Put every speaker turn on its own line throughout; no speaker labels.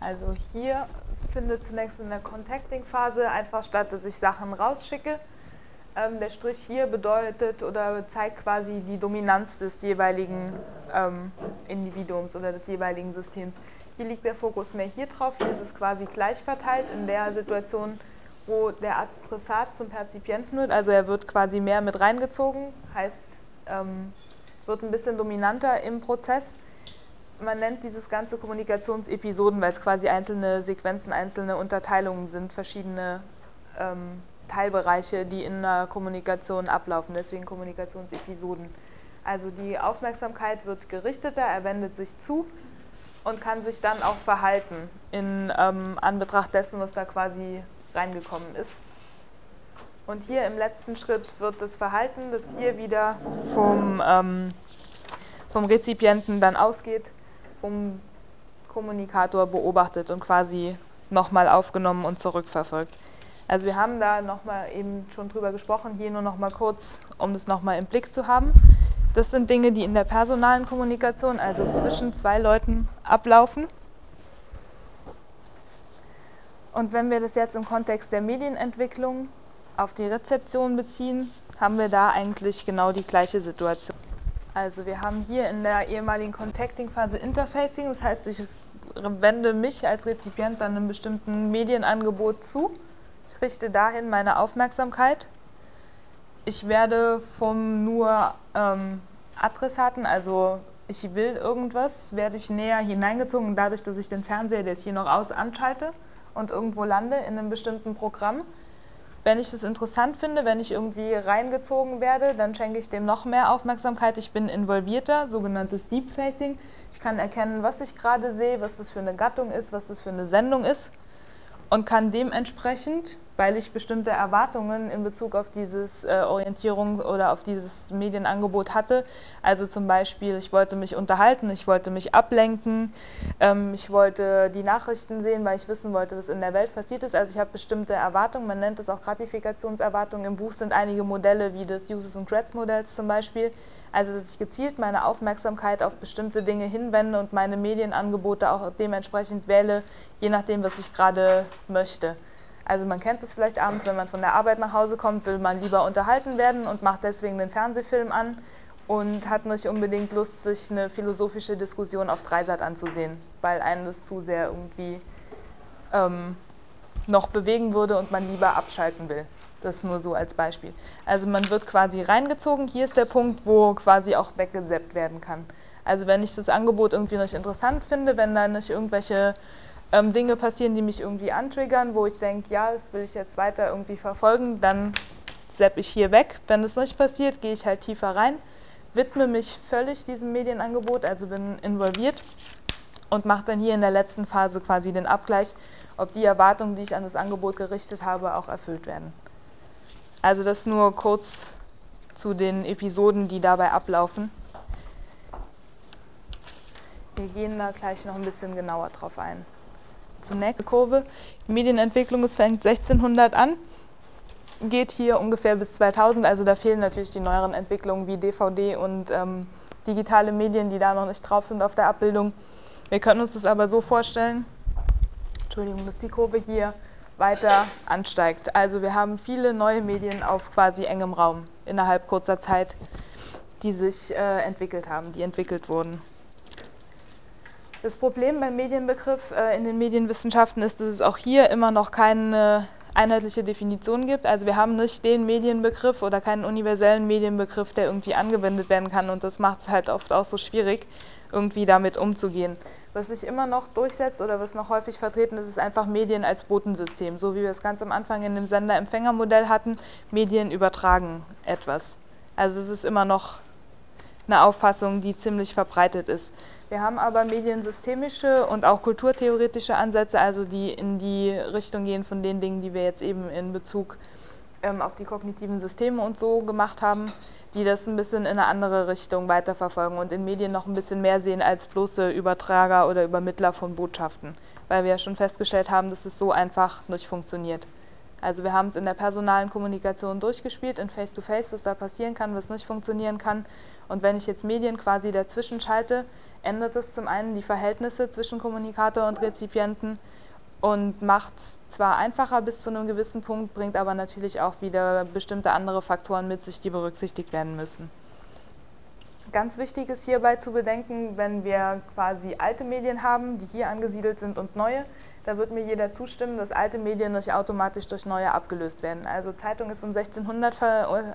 Also hier findet zunächst in der Contacting-Phase einfach statt, dass ich Sachen rausschicke. Ähm, der Strich hier bedeutet oder zeigt quasi die Dominanz des jeweiligen ähm, Individuums oder des jeweiligen Systems. Hier liegt der Fokus mehr hier drauf, hier ist es quasi gleich verteilt in der Situation, wo der Adressat zum Perzipienten wird, also er wird quasi mehr mit reingezogen, heißt, ähm, wird ein bisschen dominanter im Prozess man nennt dieses ganze Kommunikationsepisoden, weil es quasi einzelne Sequenzen, einzelne Unterteilungen sind, verschiedene ähm, Teilbereiche, die in einer Kommunikation ablaufen, deswegen Kommunikationsepisoden. Also die Aufmerksamkeit wird gerichteter, er wendet sich zu und kann sich dann auch verhalten in ähm, Anbetracht dessen, was da quasi reingekommen ist. Und hier im letzten Schritt wird das Verhalten, das hier wieder vom, ähm, vom Rezipienten dann ausgeht, vom Kommunikator beobachtet und quasi nochmal aufgenommen und zurückverfolgt. Also wir haben da nochmal eben schon drüber gesprochen, hier nur nochmal kurz, um das nochmal im Blick zu haben. Das sind Dinge, die in der personalen Kommunikation, also zwischen zwei Leuten, ablaufen. Und wenn wir das jetzt im Kontext der Medienentwicklung auf die Rezeption beziehen, haben wir da eigentlich genau die gleiche Situation. Also wir haben hier in der ehemaligen Contacting-Phase Interfacing, das heißt, ich wende mich als Rezipient dann einem bestimmten Medienangebot zu. Ich richte dahin meine Aufmerksamkeit. Ich werde vom nur ähm, Adressaten, also ich will irgendwas, werde ich näher hineingezogen, dadurch, dass ich den Fernseher, der ist hier noch aus, anschalte und irgendwo lande in einem bestimmten Programm wenn ich es interessant finde, wenn ich irgendwie reingezogen werde, dann schenke ich dem noch mehr Aufmerksamkeit. Ich bin involvierter, sogenanntes Deep Facing. Ich kann erkennen, was ich gerade sehe, was das für eine Gattung ist, was das für eine Sendung ist und kann dementsprechend weil ich bestimmte Erwartungen in Bezug auf dieses äh, Orientierung oder auf dieses Medienangebot hatte. Also zum Beispiel, ich wollte mich unterhalten, ich wollte mich ablenken, ähm, ich wollte die Nachrichten sehen, weil ich wissen wollte, was in der Welt passiert ist. Also ich habe bestimmte Erwartungen, man nennt es auch Gratifikationserwartungen. Im Buch sind einige Modelle wie des Uses and Threats Modells zum Beispiel. Also dass ich gezielt meine Aufmerksamkeit auf bestimmte Dinge hinwende und meine Medienangebote auch dementsprechend wähle, je nachdem, was ich gerade möchte. Also man kennt es vielleicht abends, wenn man von der Arbeit nach Hause kommt, will man lieber unterhalten werden und macht deswegen den Fernsehfilm an und hat nicht unbedingt Lust, sich eine philosophische Diskussion auf Dreisat anzusehen, weil einen das zu sehr irgendwie ähm, noch bewegen würde und man lieber abschalten will. Das nur so als Beispiel. Also man wird quasi reingezogen. Hier ist der Punkt, wo quasi auch weggeseppt werden kann. Also wenn ich das Angebot irgendwie nicht interessant finde, wenn da nicht irgendwelche ähm, Dinge passieren, die mich irgendwie antriggern, wo ich denke, ja, das will ich jetzt weiter irgendwie verfolgen, dann sepp ich hier weg. Wenn das nicht passiert, gehe ich halt tiefer rein, widme mich völlig diesem Medienangebot, also bin involviert und mache dann hier in der letzten Phase quasi den Abgleich, ob die Erwartungen, die ich an das Angebot gerichtet habe, auch erfüllt werden. Also das nur kurz zu den Episoden, die dabei ablaufen. Wir gehen da gleich noch ein bisschen genauer drauf ein zunächst Kurve. Die Medienentwicklung, es fängt 1600 an, geht hier ungefähr bis 2000. Also da fehlen natürlich die neueren Entwicklungen wie DVD und ähm, digitale Medien, die da noch nicht drauf sind auf der Abbildung. Wir können uns das aber so vorstellen, Entschuldigung, dass die Kurve hier weiter ansteigt. Also wir haben viele neue Medien auf quasi engem Raum innerhalb kurzer Zeit, die sich äh, entwickelt haben, die entwickelt wurden. Das Problem beim Medienbegriff äh, in den Medienwissenschaften ist, dass es auch hier immer noch keine einheitliche Definition gibt. Also wir haben nicht den Medienbegriff oder keinen universellen Medienbegriff, der irgendwie angewendet werden kann und das macht es halt oft auch so schwierig, irgendwie damit umzugehen. Was sich immer noch durchsetzt oder was noch häufig vertreten ist, ist einfach Medien als Botensystem. So wie wir es ganz am Anfang in dem Sender-Empfänger-Modell hatten, Medien übertragen etwas. Also es ist immer noch eine Auffassung, die ziemlich verbreitet ist. Wir haben aber mediensystemische und auch kulturtheoretische Ansätze, also die in die Richtung gehen von den Dingen, die wir jetzt eben in Bezug ähm, auf die kognitiven Systeme und so gemacht haben, die das ein bisschen in eine andere Richtung weiterverfolgen und in Medien noch ein bisschen mehr sehen als bloße Übertrager oder Übermittler von Botschaften, weil wir ja schon festgestellt haben, dass es so einfach nicht funktioniert. Also wir haben es in der personalen Kommunikation durchgespielt, in Face-to-Face, -face, was da passieren kann, was nicht funktionieren kann. Und wenn ich jetzt Medien quasi dazwischen schalte, ändert es zum einen die Verhältnisse zwischen Kommunikator und Rezipienten und macht es zwar einfacher bis zu einem gewissen Punkt, bringt aber natürlich auch wieder bestimmte andere Faktoren mit sich, die berücksichtigt werden müssen. Ganz wichtig ist hierbei zu bedenken, wenn wir quasi alte Medien haben, die hier angesiedelt sind und neue, da wird mir jeder zustimmen, dass alte Medien nicht automatisch durch neue abgelöst werden. Also Zeitung ist um 1600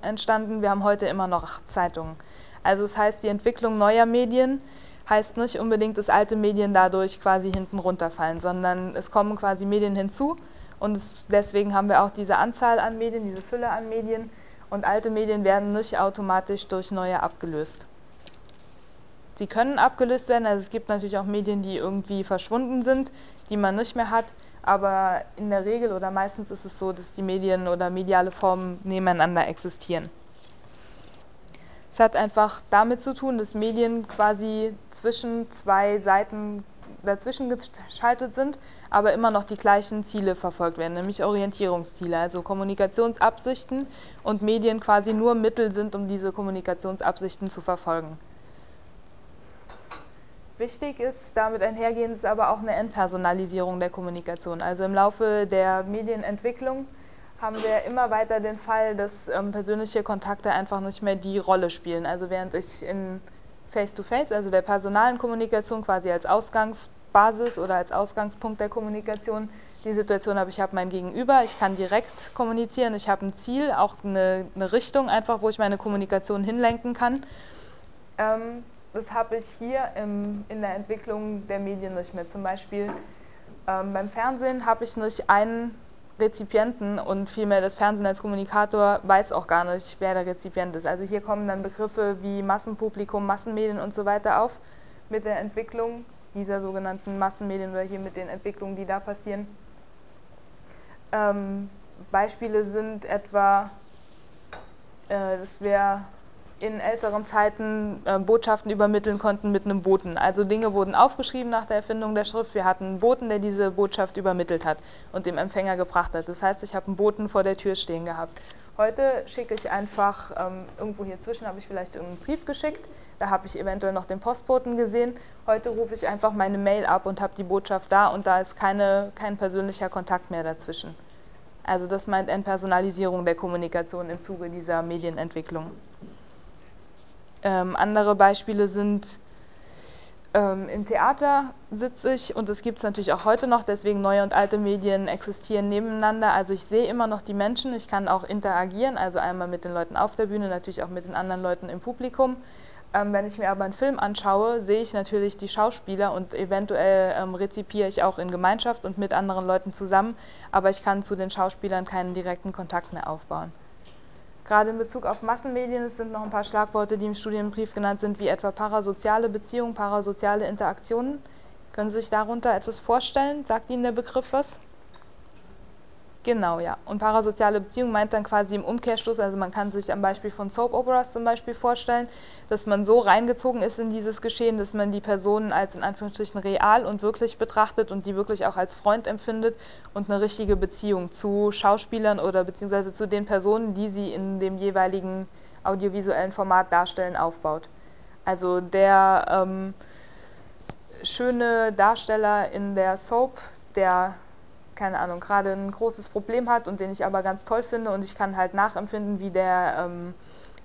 entstanden, wir haben heute immer noch Zeitungen. Also das heißt, die Entwicklung neuer Medien heißt nicht unbedingt, dass alte Medien dadurch quasi hinten runterfallen, sondern es kommen quasi Medien hinzu und es, deswegen haben wir auch diese Anzahl an Medien, diese Fülle an Medien und alte Medien werden nicht automatisch durch neue abgelöst. Sie können abgelöst werden, also es gibt natürlich auch Medien, die irgendwie verschwunden sind, die man nicht mehr hat, aber in der Regel oder meistens ist es so, dass die Medien oder mediale Formen nebeneinander existieren. Es hat einfach damit zu tun, dass Medien quasi zwischen zwei Seiten dazwischen geschaltet sind, aber immer noch die gleichen Ziele verfolgt werden, nämlich Orientierungsziele, also Kommunikationsabsichten und Medien quasi nur Mittel sind, um diese Kommunikationsabsichten zu verfolgen. Wichtig ist, damit einhergehend ist aber auch eine Entpersonalisierung der Kommunikation. Also im Laufe der Medienentwicklung haben wir immer weiter den Fall, dass ähm, persönliche Kontakte einfach nicht mehr die Rolle spielen. Also während ich in Face-to-Face, -face, also der personalen Kommunikation quasi als Ausgangsbasis oder als Ausgangspunkt der Kommunikation die Situation habe, ich habe mein Gegenüber, ich kann direkt kommunizieren, ich habe ein Ziel, auch eine, eine Richtung einfach, wo ich meine Kommunikation hinlenken kann. Ähm, das habe ich hier im, in der Entwicklung der Medien nicht mehr. Zum Beispiel ähm, beim Fernsehen habe ich nicht einen Rezipienten und vielmehr das Fernsehen als Kommunikator weiß auch gar nicht, wer der Rezipient ist. Also hier kommen dann Begriffe wie Massenpublikum, Massenmedien und so weiter auf mit der Entwicklung dieser sogenannten Massenmedien oder hier mit den Entwicklungen, die da passieren. Ähm, Beispiele sind etwa, äh, das wäre in älteren Zeiten äh, Botschaften übermitteln konnten mit einem Boten. Also Dinge wurden aufgeschrieben nach der Erfindung der Schrift. Wir hatten einen Boten, der diese Botschaft übermittelt hat und dem Empfänger gebracht hat. Das heißt, ich habe einen Boten vor der Tür stehen gehabt. Heute schicke ich einfach, ähm, irgendwo hier zwischen habe ich vielleicht irgendeinen Brief geschickt, da habe ich eventuell noch den Postboten gesehen. Heute rufe ich einfach meine Mail ab und habe die Botschaft da und da ist keine, kein persönlicher Kontakt mehr dazwischen. Also das meint Entpersonalisierung der Kommunikation im Zuge dieser Medienentwicklung. Ähm, andere Beispiele sind, ähm, im Theater sitze ich und das gibt es natürlich auch heute noch, deswegen neue und alte Medien existieren nebeneinander. Also ich sehe immer noch die Menschen, ich kann auch interagieren, also einmal mit den Leuten auf der Bühne, natürlich auch mit den anderen Leuten im Publikum. Ähm, wenn ich mir aber einen Film anschaue, sehe ich natürlich die Schauspieler und eventuell ähm, rezipiere ich auch in Gemeinschaft und mit anderen Leuten zusammen, aber ich kann zu den Schauspielern keinen direkten Kontakt mehr aufbauen. Gerade in Bezug auf Massenmedien sind noch ein paar Schlagworte, die im Studienbrief genannt sind, wie etwa parasoziale Beziehungen, parasoziale Interaktionen. Können Sie sich darunter etwas vorstellen? Sagt Ihnen der Begriff was? Genau, ja. Und parasoziale Beziehung meint dann quasi im Umkehrschluss, also man kann sich am Beispiel von Soap Operas zum Beispiel vorstellen, dass man so reingezogen ist in dieses Geschehen, dass man die Personen als in Anführungsstrichen real und wirklich betrachtet und die wirklich auch als Freund empfindet und eine richtige Beziehung zu Schauspielern oder beziehungsweise zu den Personen, die sie in dem jeweiligen audiovisuellen Format darstellen, aufbaut. Also der ähm, schöne Darsteller in der Soap, der keine Ahnung, gerade ein großes Problem hat und den ich aber ganz toll finde und ich kann halt nachempfinden, wie der, ähm,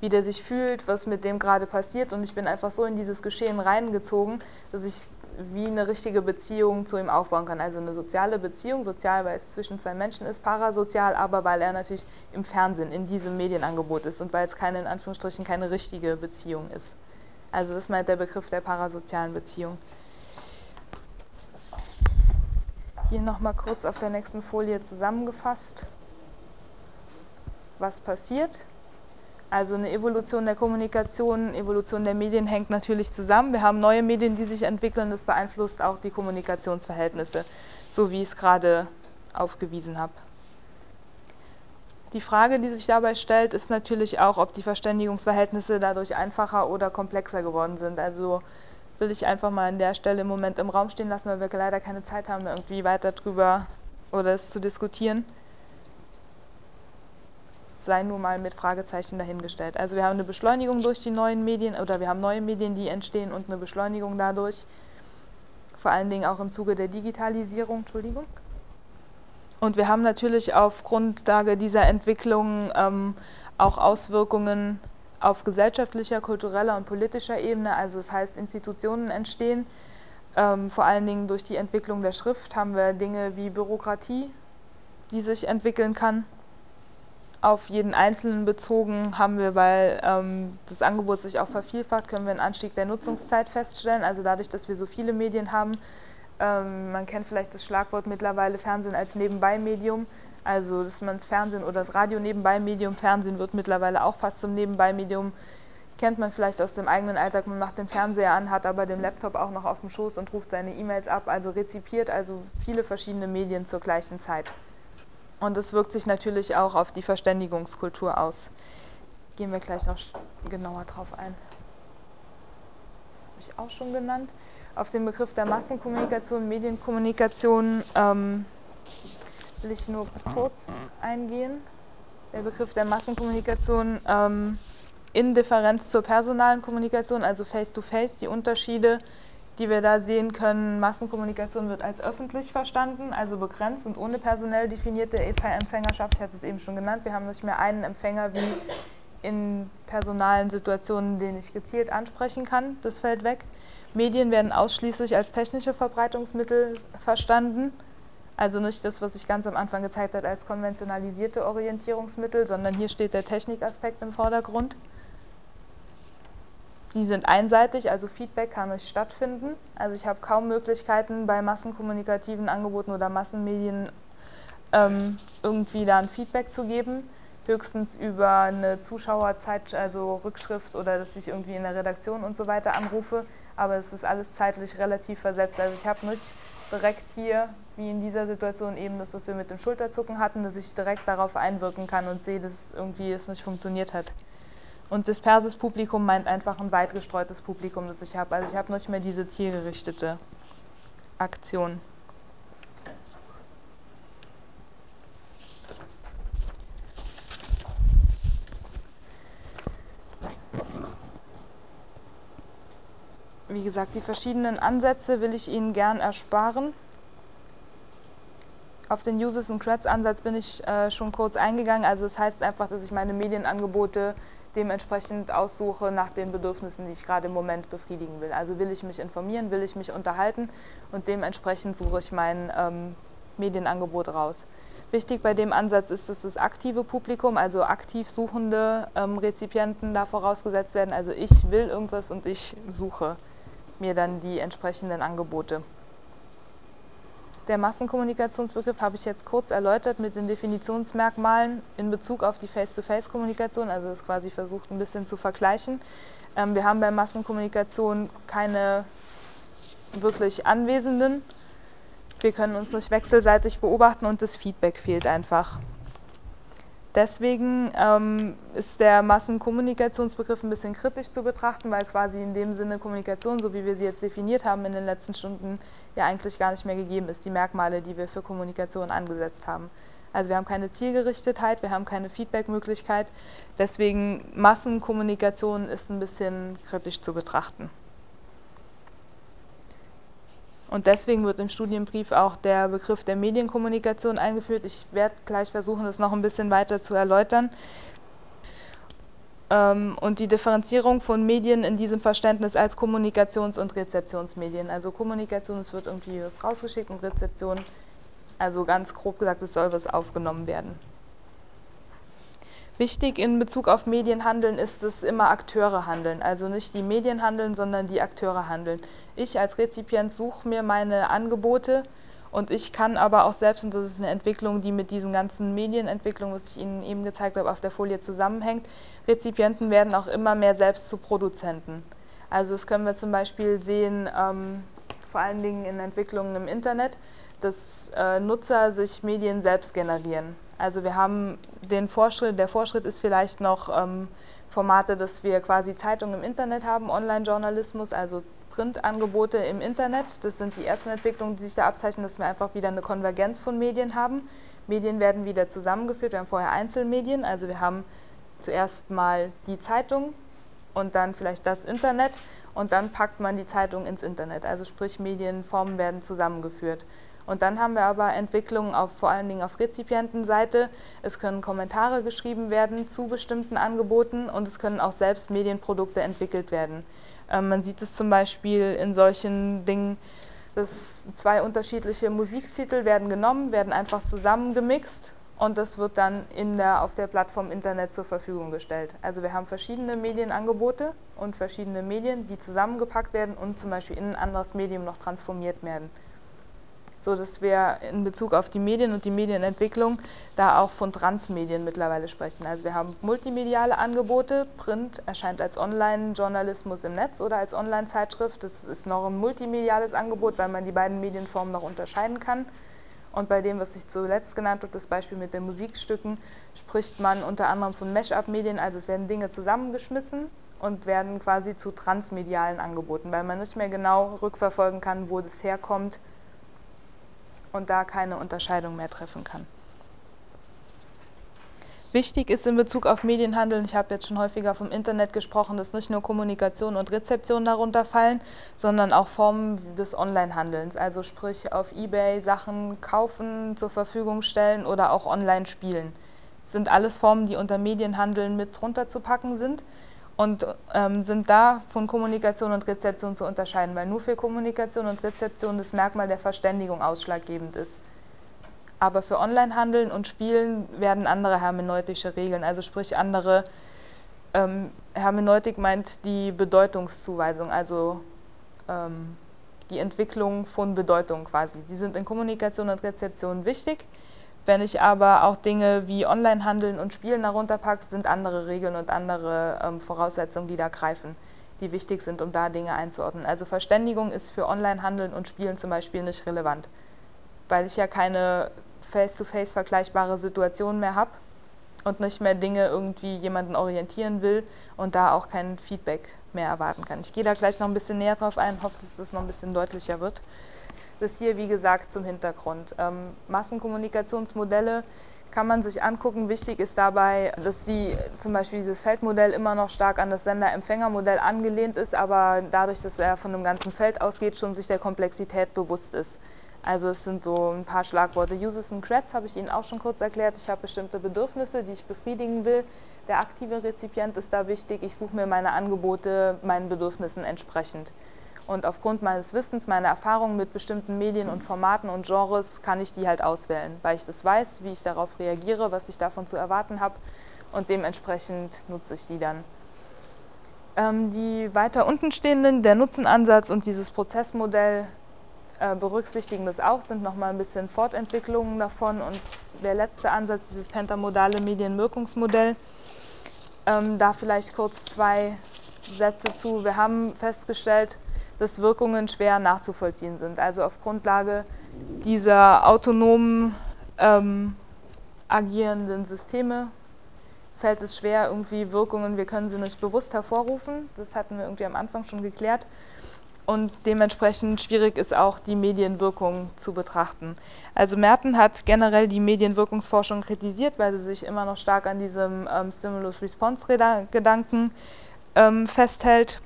wie der sich fühlt, was mit dem gerade passiert und ich bin einfach so in dieses Geschehen reingezogen, dass ich wie eine richtige Beziehung zu ihm aufbauen kann. Also eine soziale Beziehung, sozial, weil es zwischen zwei Menschen ist, parasozial, aber weil er natürlich im Fernsehen, in diesem Medienangebot ist und weil es keine, in Anführungsstrichen, keine richtige Beziehung ist. Also das meint der Begriff der parasozialen Beziehung. Hier nochmal kurz auf der nächsten Folie zusammengefasst, was passiert. Also eine Evolution der Kommunikation, Evolution der Medien hängt natürlich zusammen. Wir haben neue Medien, die sich entwickeln, das beeinflusst auch die Kommunikationsverhältnisse, so wie ich es gerade aufgewiesen habe. Die Frage, die sich dabei stellt, ist natürlich auch, ob die Verständigungsverhältnisse dadurch einfacher oder komplexer geworden sind. Also will ich einfach mal an der Stelle im Moment im Raum stehen lassen, weil wir leider keine Zeit haben, irgendwie weiter drüber oder es zu diskutieren. sei nur mal mit Fragezeichen dahingestellt. Also wir haben eine Beschleunigung durch die neuen Medien oder wir haben neue Medien, die entstehen und eine Beschleunigung dadurch, vor allen Dingen auch im Zuge der Digitalisierung, Entschuldigung. Und wir haben natürlich auf Grundlage dieser Entwicklung ähm, auch Auswirkungen auf gesellschaftlicher, kultureller und politischer Ebene. Also das heißt, Institutionen entstehen. Ähm, vor allen Dingen durch die Entwicklung der Schrift haben wir Dinge wie Bürokratie, die sich entwickeln kann. Auf jeden Einzelnen bezogen haben wir, weil ähm, das Angebot sich auch vervielfacht, können wir einen Anstieg der Nutzungszeit feststellen. Also dadurch, dass wir so viele Medien haben, ähm, man kennt vielleicht das Schlagwort mittlerweile Fernsehen als Nebenbei-Medium. Also, dass man das Fernsehen oder das Radio Nebenbei-Medium, Fernsehen wird mittlerweile auch fast zum Nebenbei-Medium. Kennt man vielleicht aus dem eigenen Alltag, man macht den Fernseher an, hat aber den Laptop auch noch auf dem Schoß und ruft seine E-Mails ab, also rezipiert also viele verschiedene Medien zur gleichen Zeit. Und das wirkt sich natürlich auch auf die Verständigungskultur aus. Gehen wir gleich noch genauer drauf ein. Habe ich auch schon genannt auf den Begriff der Massenkommunikation, Medienkommunikation ähm, will ich nur kurz eingehen. Der Begriff der Massenkommunikation ähm, in Differenz zur personalen Kommunikation, also Face-to-Face, -face, die Unterschiede, die wir da sehen können. Massenkommunikation wird als öffentlich verstanden, also begrenzt und ohne personell definierte Empfängerschaft. Ich hatte es eben schon genannt. Wir haben nicht mehr einen Empfänger wie in personalen Situationen, den ich gezielt ansprechen kann. Das fällt weg. Medien werden ausschließlich als technische Verbreitungsmittel verstanden. Also nicht das, was ich ganz am Anfang gezeigt habe, als konventionalisierte Orientierungsmittel, sondern hier steht der Technikaspekt im Vordergrund. Sie sind einseitig, also Feedback kann nicht stattfinden. Also ich habe kaum Möglichkeiten bei massenkommunikativen Angeboten oder Massenmedien ähm, irgendwie da ein Feedback zu geben. Höchstens über eine Zuschauerzeit, also Rückschrift oder dass ich irgendwie in der Redaktion und so weiter anrufe aber es ist alles zeitlich relativ versetzt. Also ich habe nicht direkt hier, wie in dieser Situation eben das, was wir mit dem Schulterzucken hatten, dass ich direkt darauf einwirken kann und sehe, dass irgendwie es nicht funktioniert hat. Und disperses Publikum meint einfach ein weit gestreutes Publikum, das ich habe. Also ich habe nicht mehr diese zielgerichtete Aktion. Wie gesagt, die verschiedenen Ansätze will ich Ihnen gern ersparen. Auf den Uses and Creds Ansatz bin ich äh, schon kurz eingegangen. Also das heißt einfach, dass ich meine Medienangebote dementsprechend aussuche nach den Bedürfnissen, die ich gerade im Moment befriedigen will. Also will ich mich informieren, will ich mich unterhalten und dementsprechend suche ich mein ähm, Medienangebot raus. Wichtig bei dem Ansatz ist, dass das aktive Publikum, also aktiv suchende ähm, Rezipienten da vorausgesetzt werden. Also ich will irgendwas und ich suche mir dann die entsprechenden Angebote. Der Massenkommunikationsbegriff habe ich jetzt kurz erläutert mit den Definitionsmerkmalen in Bezug auf die Face-to-Face-Kommunikation, also das quasi versucht ein bisschen zu vergleichen. Ähm, wir haben bei Massenkommunikation keine wirklich Anwesenden. Wir können uns nicht wechselseitig beobachten und das Feedback fehlt einfach. Deswegen ähm, ist der Massenkommunikationsbegriff ein bisschen kritisch zu betrachten, weil quasi in dem Sinne Kommunikation, so wie wir sie jetzt definiert haben in den letzten Stunden, ja eigentlich gar nicht mehr gegeben ist, die Merkmale, die wir für Kommunikation angesetzt haben. Also wir haben keine Zielgerichtetheit, wir haben keine Feedbackmöglichkeit. Deswegen Massenkommunikation ist ein bisschen kritisch zu betrachten. Und deswegen wird im Studienbrief auch der Begriff der Medienkommunikation eingeführt. Ich werde gleich versuchen, das noch ein bisschen weiter zu erläutern. Ähm, und die Differenzierung von Medien in diesem Verständnis als Kommunikations- und Rezeptionsmedien. Also Kommunikation, es wird irgendwie was rausgeschickt und Rezeption, also ganz grob gesagt, es soll was aufgenommen werden. Wichtig in Bezug auf Medienhandeln ist, dass immer Akteure handeln. Also nicht die Medien handeln, sondern die Akteure handeln. Ich als Rezipient suche mir meine Angebote und ich kann aber auch selbst, und das ist eine Entwicklung, die mit diesen ganzen Medienentwicklungen, was ich Ihnen eben gezeigt habe, auf der Folie zusammenhängt, Rezipienten werden auch immer mehr selbst zu Produzenten. Also das können wir zum Beispiel sehen, ähm, vor allen Dingen in Entwicklungen im Internet, dass äh, Nutzer sich Medien selbst generieren. Also wir haben den Vorschritt, der Vorschritt ist vielleicht noch ähm, Formate, dass wir quasi Zeitungen im Internet haben, Online-Journalismus, also Printangebote im Internet. Das sind die ersten Entwicklungen, die sich da abzeichnen, dass wir einfach wieder eine Konvergenz von Medien haben. Medien werden wieder zusammengeführt. Wir haben vorher Einzelmedien, also wir haben zuerst mal die Zeitung und dann vielleicht das Internet und dann packt man die Zeitung ins Internet. Also sprich Medienformen werden zusammengeführt. Und dann haben wir aber Entwicklungen auf, vor allen Dingen auf Rezipientenseite. Es können Kommentare geschrieben werden zu bestimmten Angeboten und es können auch selbst Medienprodukte entwickelt werden. Ähm, man sieht es zum Beispiel in solchen Dingen, dass zwei unterschiedliche Musiktitel werden genommen, werden einfach zusammengemixt und das wird dann in der, auf der Plattform Internet zur Verfügung gestellt. Also wir haben verschiedene Medienangebote und verschiedene Medien, die zusammengepackt werden und zum Beispiel in ein anderes Medium noch transformiert werden so dass wir in Bezug auf die Medien und die Medienentwicklung da auch von Transmedien mittlerweile sprechen. Also wir haben multimediale Angebote, Print erscheint als Online-Journalismus im Netz oder als Online-Zeitschrift. Das ist noch ein multimediales Angebot, weil man die beiden Medienformen noch unterscheiden kann. Und bei dem, was ich zuletzt genannt habe, das Beispiel mit den Musikstücken, spricht man unter anderem von Mesh-up-Medien, also es werden Dinge zusammengeschmissen und werden quasi zu transmedialen Angeboten, weil man nicht mehr genau rückverfolgen kann, wo das herkommt und da keine Unterscheidung mehr treffen kann. Wichtig ist in Bezug auf Medienhandel, ich habe jetzt schon häufiger vom Internet gesprochen, dass nicht nur Kommunikation und Rezeption darunter fallen, sondern auch Formen des Onlinehandelns, also sprich auf eBay Sachen kaufen, zur Verfügung stellen oder auch online spielen. Das sind alles Formen, die unter Medienhandeln mit drunter zu packen sind und ähm, sind da von Kommunikation und Rezeption zu unterscheiden, weil nur für Kommunikation und Rezeption das Merkmal der Verständigung ausschlaggebend ist. Aber für Onlinehandeln und Spielen werden andere hermeneutische Regeln, also sprich andere, ähm, Hermeneutik meint die Bedeutungszuweisung, also ähm, die Entwicklung von Bedeutung quasi. Die sind in Kommunikation und Rezeption wichtig wenn ich aber auch Dinge wie Onlinehandeln und Spielen darunter packe, sind andere Regeln und andere ähm, Voraussetzungen, die da greifen, die wichtig sind, um da Dinge einzuordnen. Also Verständigung ist für Onlinehandeln und Spielen zum Beispiel nicht relevant, weil ich ja keine face-to-face -face vergleichbare Situation mehr habe und nicht mehr Dinge irgendwie jemanden orientieren will und da auch kein Feedback mehr erwarten kann. Ich gehe da gleich noch ein bisschen näher drauf ein, hoffe, dass das noch ein bisschen deutlicher wird. Das hier, wie gesagt, zum Hintergrund. Ähm, Massenkommunikationsmodelle kann man sich angucken. Wichtig ist dabei, dass die, zum Beispiel dieses Feldmodell immer noch stark an das Sender-Empfänger-Modell angelehnt ist, aber dadurch, dass er von einem ganzen Feld ausgeht, schon sich der Komplexität bewusst ist. Also es sind so ein paar Schlagworte. Uses and Creds habe ich Ihnen auch schon kurz erklärt. Ich habe bestimmte Bedürfnisse, die ich befriedigen will. Der aktive Rezipient ist da wichtig. Ich suche mir meine Angebote meinen Bedürfnissen entsprechend. Und aufgrund meines Wissens, meiner Erfahrungen mit bestimmten Medien und Formaten und Genres kann ich die halt auswählen, weil ich das weiß, wie ich darauf reagiere, was ich davon zu erwarten habe und dementsprechend nutze ich die dann. Ähm, die weiter unten stehenden, der Nutzenansatz und dieses Prozessmodell äh, berücksichtigen das auch, sind nochmal ein bisschen Fortentwicklungen davon und der letzte Ansatz, dieses pentamodale Medienwirkungsmodell, ähm, da vielleicht kurz zwei Sätze zu. Wir haben festgestellt, dass Wirkungen schwer nachzuvollziehen sind. Also auf Grundlage dieser autonomen ähm, agierenden Systeme fällt es schwer, irgendwie Wirkungen, wir können sie nicht bewusst hervorrufen. Das hatten wir irgendwie am Anfang schon geklärt. Und dementsprechend schwierig ist auch die Medienwirkung zu betrachten. Also Merten hat generell die Medienwirkungsforschung kritisiert, weil sie sich immer noch stark an diesem ähm, Stimulus-Response-Gedanken ähm, festhält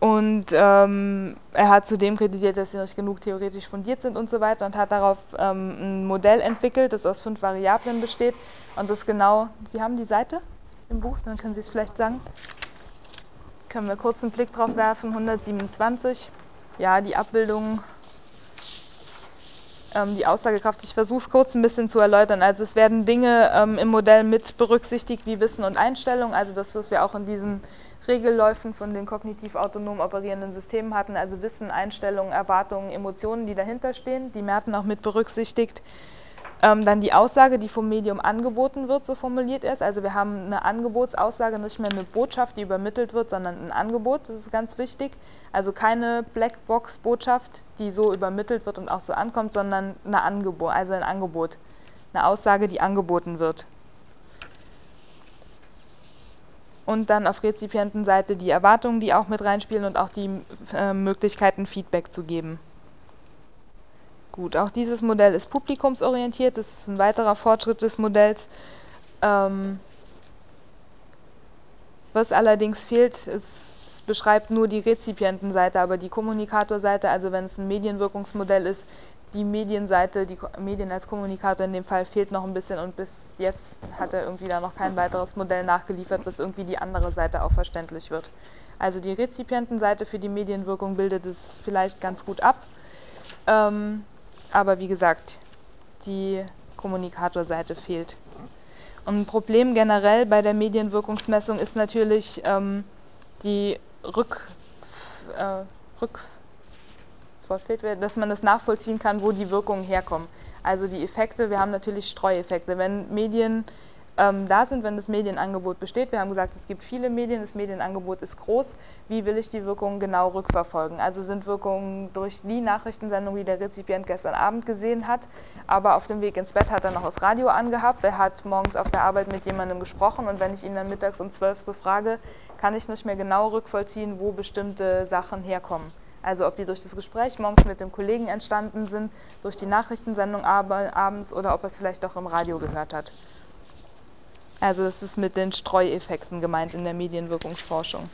und ähm, er hat zudem kritisiert, dass sie nicht genug theoretisch fundiert sind und so weiter und hat darauf ähm, ein Modell entwickelt, das aus fünf Variablen besteht. Und das genau, Sie haben die Seite im Buch, dann können Sie es vielleicht sagen. Können wir kurz einen Blick drauf werfen, 127. Ja, die Abbildung, ähm, die Aussagekraft, ich versuche es kurz ein bisschen zu erläutern. Also es werden Dinge ähm, im Modell mit berücksichtigt wie Wissen und Einstellung, also das, was wir auch in diesen Regelläufen von den kognitiv autonom operierenden Systemen hatten, also Wissen, Einstellungen, Erwartungen, Emotionen, die dahinter stehen, die Merten auch mit berücksichtigt. Ähm, dann die Aussage, die vom Medium angeboten wird, so formuliert er es. Also wir haben eine Angebotsaussage, nicht mehr eine Botschaft, die übermittelt wird, sondern ein Angebot, das ist ganz wichtig. Also keine Blackbox-Botschaft, die so übermittelt wird und auch so ankommt, sondern eine Angebot, also ein Angebot, eine Aussage, die angeboten wird. und dann auf Rezipientenseite die Erwartungen, die auch mit reinspielen und auch die äh, Möglichkeiten, Feedback zu geben. Gut, auch dieses Modell ist publikumsorientiert, das ist ein weiterer Fortschritt des Modells. Ähm, was allerdings fehlt, es beschreibt nur die Rezipientenseite, aber die Kommunikatorseite, also wenn es ein Medienwirkungsmodell ist, die Medienseite, die Medien als Kommunikator in dem Fall fehlt noch ein bisschen und bis jetzt hat er irgendwie da noch kein weiteres Modell nachgeliefert, bis irgendwie die andere Seite auch verständlich wird. Also die Rezipientenseite für die Medienwirkung bildet es vielleicht ganz gut ab, ähm, aber wie gesagt, die Kommunikatorseite fehlt. Und ein Problem generell bei der Medienwirkungsmessung ist natürlich ähm, die Rück, äh, Rück Wort fehlt, dass man das nachvollziehen kann, wo die Wirkungen herkommen. Also die Effekte, wir haben natürlich Streueffekte. Wenn Medien ähm, da sind, wenn das Medienangebot besteht, wir haben gesagt, es gibt viele Medien, das Medienangebot ist groß, wie will ich die Wirkungen genau rückverfolgen? Also sind Wirkungen durch die Nachrichtensendung, die der Rezipient gestern Abend gesehen hat, aber auf dem Weg ins Bett hat er noch das Radio angehabt, er hat morgens auf der Arbeit mit jemandem gesprochen und wenn ich ihn dann mittags um 12 befrage, kann ich nicht mehr genau rückvollziehen, wo bestimmte Sachen herkommen. Also ob die durch das Gespräch morgens mit dem Kollegen entstanden sind, durch die Nachrichtensendung abends oder ob er es vielleicht auch im Radio gehört hat. Also das ist mit den Streueffekten gemeint in der Medienwirkungsforschung.